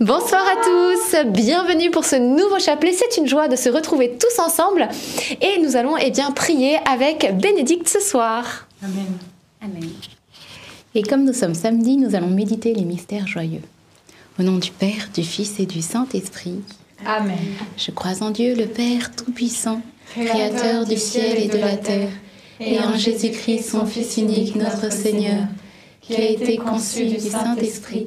Bonsoir à tous, bienvenue pour ce nouveau chapelet. C'est une joie de se retrouver tous ensemble et nous allons eh bien prier avec Bénédicte ce soir. Amen. Amen. Et comme nous sommes samedi, nous allons méditer les mystères joyeux. Au nom du Père, du Fils et du Saint-Esprit. Amen. Je crois en Dieu, le Père Tout-Puissant, Créateur du ciel et de la terre, et en Jésus-Christ, son Fils unique, notre Seigneur, qui a été conçu du Saint-Esprit,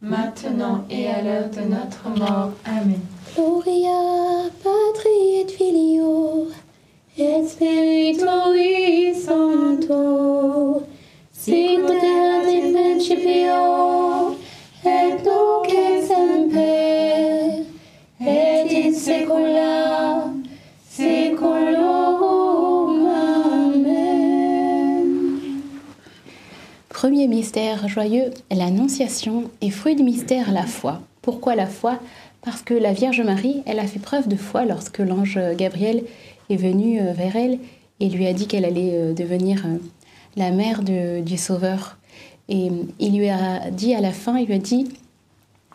maintenant et à l'heure de notre mort. Amen. Gloria Patri et Filio et Spiritui Sancto in principio Premier mystère joyeux, l'Annonciation et fruit du mystère, la foi. Pourquoi la foi? Parce que la Vierge Marie, elle a fait preuve de foi lorsque l'ange Gabriel est venu euh, vers elle et lui a dit qu'elle allait euh, devenir euh, la mère du Sauveur. Et il lui a dit à la fin, il lui a dit,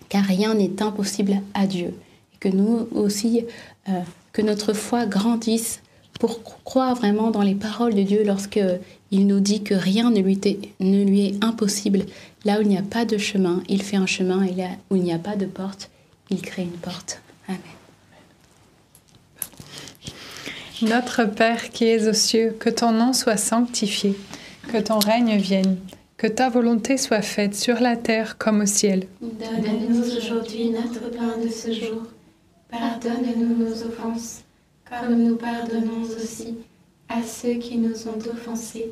car rien n'est impossible à Dieu. Et que nous aussi, que notre foi grandisse pour croire vraiment dans les paroles de Dieu lorsque il nous dit que rien ne lui, était- ne lui est impossible. Là où il n'y a pas de chemin, il fait un chemin, et là où il n'y a pas de porte, il crée une porte. Amen. Notre Père qui es aux cieux, que ton nom soit sanctifié, que ton règne vienne, que ta volonté soit faite sur la terre comme au ciel. Donne-nous aujourd'hui notre pain de ce jour. Pardonne-nous nos offenses, comme nous pardonnons aussi à ceux qui nous ont offensés.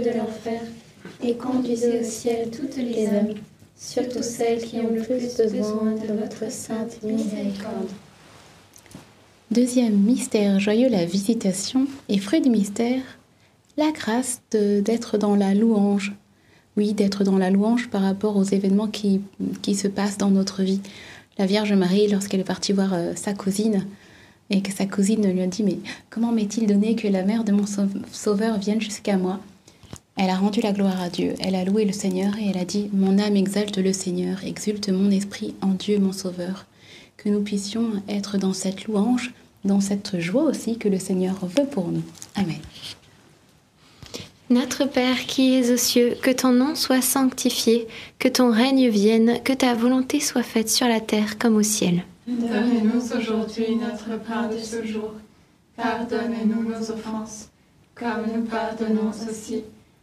De l'enfer, et conduisez au ciel toutes les âmes, surtout celles qui ont le plus besoin de votre sainte miséricorde. Deuxième mystère joyeux, la visitation. Et fruit du mystère, la grâce d'être dans la louange. Oui, d'être dans la louange par rapport aux événements qui, qui se passent dans notre vie. La Vierge Marie, lorsqu'elle est partie voir euh, sa cousine, et que sa cousine lui a dit Mais comment m'est-il donné que la mère de mon sauve- sauveur vienne jusqu'à moi? Elle a rendu la gloire à Dieu, elle a loué le Seigneur et elle a dit Mon âme exalte le Seigneur, exulte mon esprit en Dieu mon sauveur. Que nous puissions être dans cette louange, dans cette joie aussi que le Seigneur veut pour nous. Amen. Notre Père qui es aux cieux, que ton nom soit sanctifié, que ton règne vienne, que ta volonté soit faite sur la terre comme au ciel. donne-nous aujourd'hui notre pain de ce jour. Pardonne-nous nos offenses, comme nous pardonnons aussi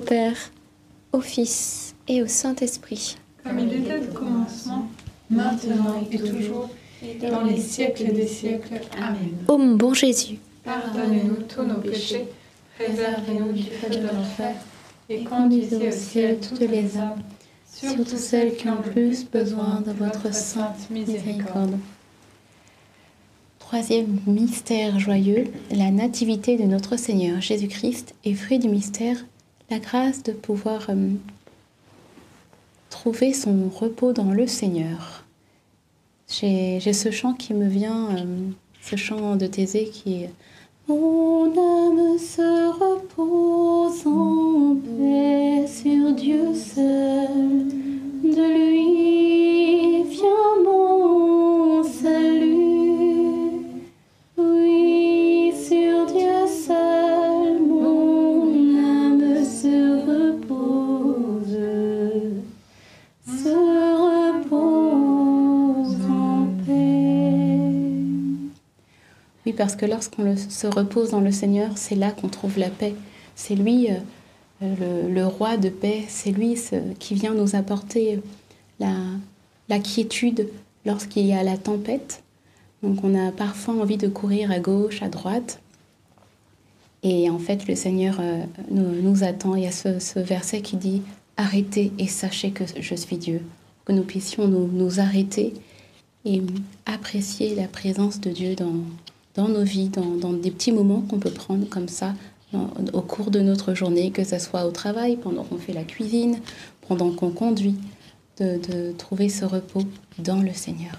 Père, au Fils et au Saint-Esprit. Comme il était au commencement, maintenant et toujours, et dans les siècles des siècles. Amen. Ô mon bon Jésus, Pardonnez-nous tous nos péchés, préservez-nous du feu de l'enfer, et conduisez au ciel toutes les âmes, surtout celles qui ont le plus besoin de votre sainte miséricorde. Troisième mystère joyeux, la nativité de notre Seigneur Jésus-Christ et fruit du mystère, la grâce de pouvoir euh, trouver son repos dans le Seigneur. J'ai ce chant qui me vient, euh, ce chant de Thésée qui est Mon âme se repose en paix sur Dieu seul. De lui vient mon salut. Oui, Parce que lorsqu'on se repose dans le Seigneur, c'est là qu'on trouve la paix. C'est lui, euh, le, roi de paix, c'est lui qui vient nous apporter la, la quiétude lorsqu'il y a la tempête. Donc on a parfois envie de courir à gauche, à droite. Et en fait, le Seigneur euh, nous, attend. Il y a ce, ce verset qui dit Arrêtez et sachez que je suis Dieu. Que nous puissions nous, nous arrêter et apprécier la présence de Dieu dans, dans nos vies, dans, des petits moments qu'on peut prendre comme ça au cours de notre journée, que ce soit au travail, pendant qu'on fait la cuisine, pendant qu'on conduit, de, de trouver ce repos dans le Seigneur.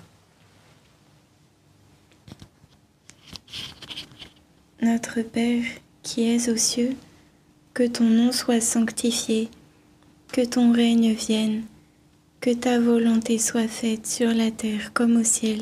Notre Père qui es aux cieux, que ton nom soit sanctifié, que ton règne vienne, que ta volonté soit faite sur la terre comme au ciel.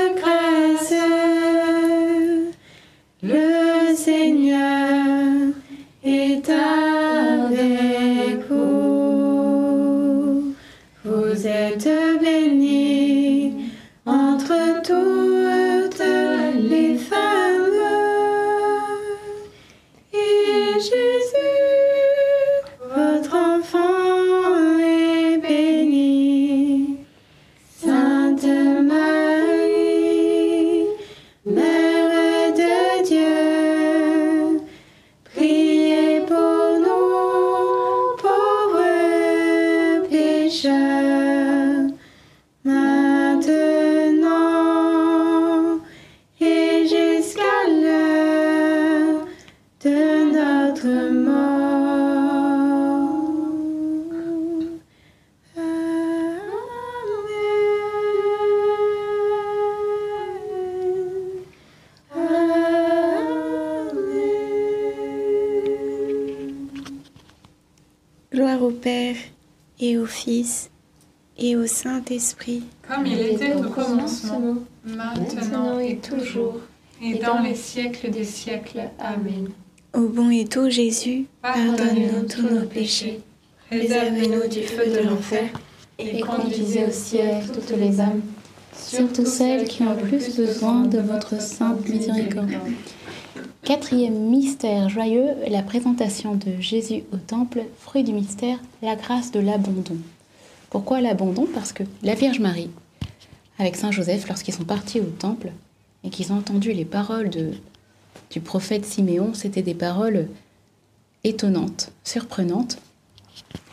Père et au Fils et au Saint-Esprit. Comme il était au commencement, maintenant et toujours, et dans les siècles des siècles. Amen. Au bon et doux Jésus, pardonne-nous tous nos péchés, Préservez-nous du feu de l'enfer et conduisez au ciel toutes les âmes, surtout celles qui ont le plus besoin de votre sainte miséricorde. Quatrième mystère joyeux, la présentation de Jésus au temple, fruit du mystère, la grâce de l'abandon. Pourquoi l'abandon? Parce que la Vierge Marie, avec Saint Joseph, lorsqu'ils sont partis au temple et qu'ils ont entendu les paroles du prophète Siméon, c'était des paroles étonnantes, surprenantes.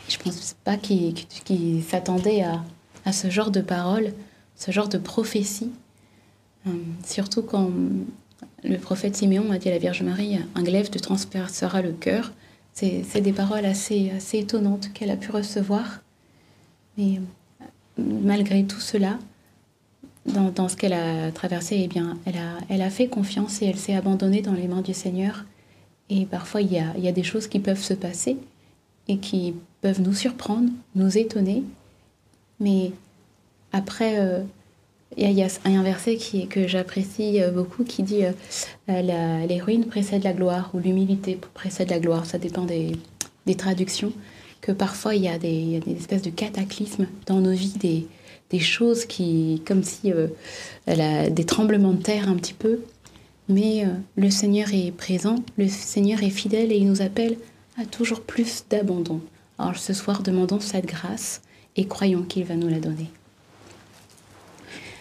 Je ne pense pas qu'ils s'attendaient à, à ce genre de paroles, ce genre de prophétie. Euh, surtout quand le prophète Siméon a dit à la Vierge Marie Un glaive te transpercera le cœur. C'est des paroles assez, assez étonnantes qu'elle a pu recevoir. Mais euh, malgré tout cela, dans, dans ce qu'elle a traversé, eh bien, elle a, elle a fait confiance et elle s'est abandonnée dans les mains du Seigneur. Et parfois, il y a, il y a des choses qui peuvent se passer et qui peuvent nous surprendre, nous étonner. Mais après, euh, il y, a- un verset que j'apprécie euh, beaucoup qui dit euh, euh, ruines précèdent la gloire ou l'humilité précède la gloire. Ça dépend des, traductions. Que parfois, il y, a des, espèces de cataclysmes dans nos vies, des, choses qui, comme si euh, des tremblements de terre un petit peu. Mais le Seigneur est présent, le Seigneur est fidèle et il nous appelle à toujours plus d'abandon. Alors ce soir, demandons cette grâce et croyons qu'il va nous la donner.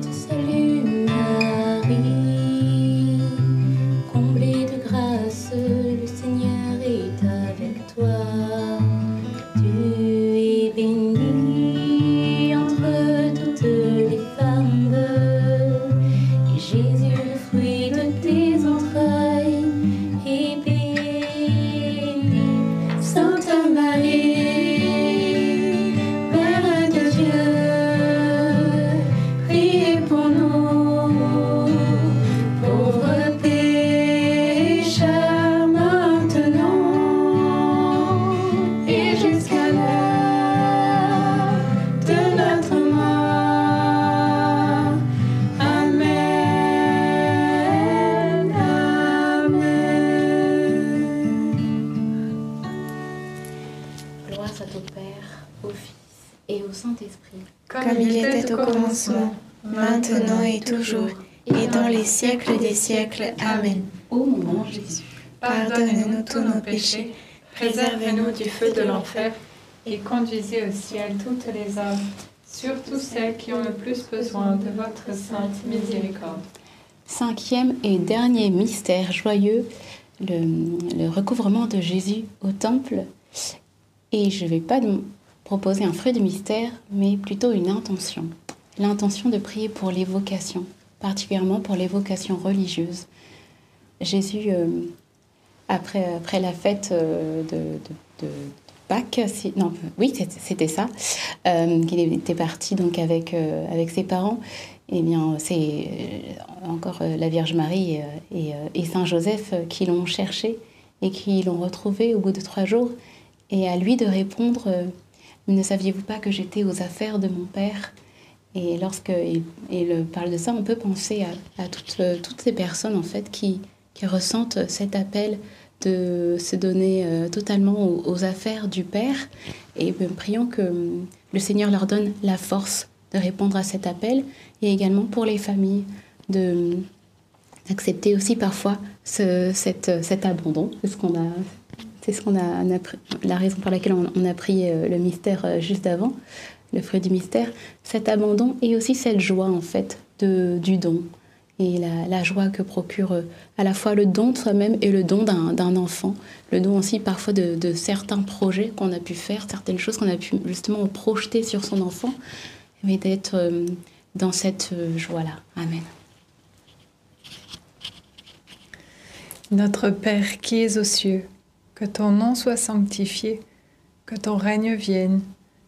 Je te Amen. Ô mon bon Jésus, Pardonne-nous tous nos péchés, préservez-nous du feu de l'enfer et conduisez au ciel toutes les âmes, surtout celles qui ont le plus besoin de votre sainte miséricorde. Cinquième et dernier mystère joyeux, le, le recouvrement de Jésus au temple. Et je ne vais pas proposer un fruit de mystère, mais plutôt une intention. L'intention de prier pour les vocations, particulièrement pour les vocations religieuses. Jésus, euh, après, après la fête euh, de, de- de Pâques, non, oui, c'était- ça, euh, qu'il était parti donc avec, avec ses parents. Eh bien, c'est encore la Vierge Marie et, et, et Saint Joseph qui l'ont cherché et qui l'ont retrouvé au bout de trois jours. Et à lui de répondre Ne saviez-vous pas que j'étais aux affaires de mon père? Et lorsqu'il il parle de ça, on peut penser à, euh, toutes ces personnes en fait qui, ressentent cet appel de se donner euh, totalement aux, affaires du Père. Et prions que euh, le Seigneur leur donne la force de répondre à cet appel et également pour les familles de d'accepter aussi parfois cet abandon. C'est ce qu'on a, c'est ce qu'on a, la raison pour laquelle on, on a pris euh, le mystère juste avant, le fruit du mystère, cet abandon et aussi cette joie en fait de, du don et la, joie que procure euh, à la fois le don de soi-même et le don d'un d'un enfant, le don aussi parfois de, de certains projets qu'on a pu faire, certaines choses qu'on a pu justement projeter sur son enfant, mais d'être euh, dans cette euh, joie-là. Amen. Notre Père qui es aux cieux, que ton nom soit sanctifié, que ton règne vienne,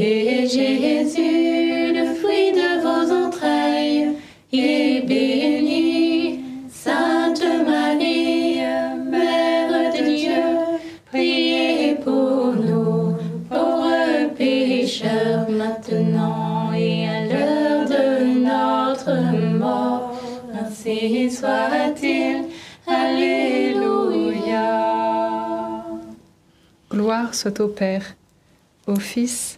Et Jésus, le fruit de vos entrailles, est béni. Sainte Marie, Mère de Dieu, priez pour nous, pauvres pécheurs, maintenant et à l'heure de notre mort. Ainsi soit-il. Alléluia. Gloire soit au Père, au Fils,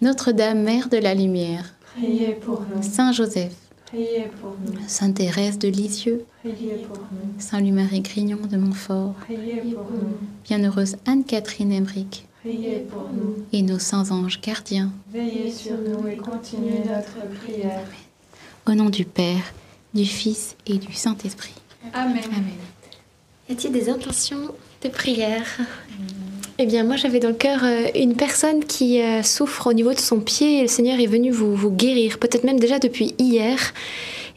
Notre-Dame, Mère de la Lumière, priez pour nous, Saint Joseph, priez pour nous, Sainte Thérèse de Lisieux, priez pour nous, Saint Louis-Marie Grignon de Montfort, priez pour nous, Bienheureuse Anne-Catherine Emmerich priez pour nous. et nos saints anges gardiens, Veillez sur nous et continuez notre prière. au nom du Père, du Fils et du Saint-Esprit. Amen. Amen. Y a-t-il des intentions de prière? Eh bien, moi, j'avais dans le cœur euh, une personne qui euh, souffre au niveau de son pied et le Seigneur est venu vous, guérir, peut-être même déjà depuis hier.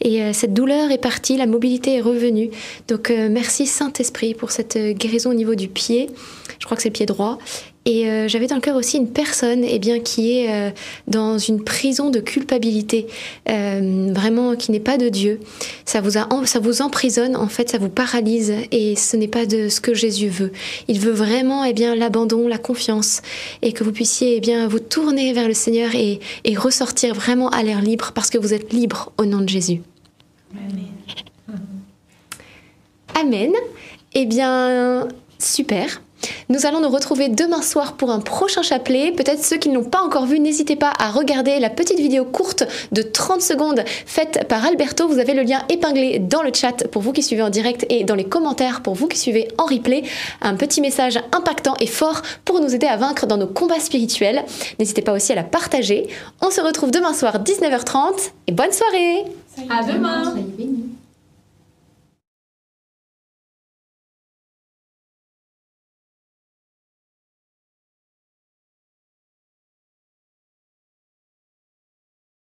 Et euh, cette douleur est partie, la mobilité est revenue. Donc, merci Saint-Esprit pour cette guérison au niveau du pied. Je crois que c'est pied droit. Et euh, j'avais dans le cœur aussi une personne eh bien, qui est euh, dans une prison de culpabilité, euh, vraiment qui n'est pas de Dieu. Ça vous, a, ça vous emprisonne, en fait, ça vous paralyse et ce n'est pas de ce que Jésus veut. Il veut vraiment eh bien, l'abandon, la confiance et que vous puissiez eh bien, vous tourner vers le Seigneur et, et ressortir vraiment à l'air libre parce que vous êtes libre au nom de Jésus. Amen. Eh bien, super. Nous allons nous retrouver demain soir pour un prochain chapelet. Peut-être ceux qui ne l'ont pas encore vu, n'hésitez pas à regarder la petite vidéo courte de 30 secondes faite par Alberto. Vous avez le lien épinglé dans le chat pour vous qui suivez en direct et dans les commentaires pour vous qui suivez en replay. Un petit message impactant et fort pour nous aider à vaincre dans nos combats spirituels. N'hésitez pas aussi à la partager. On se retrouve demain soir 19h30 et bonne soirée À demain.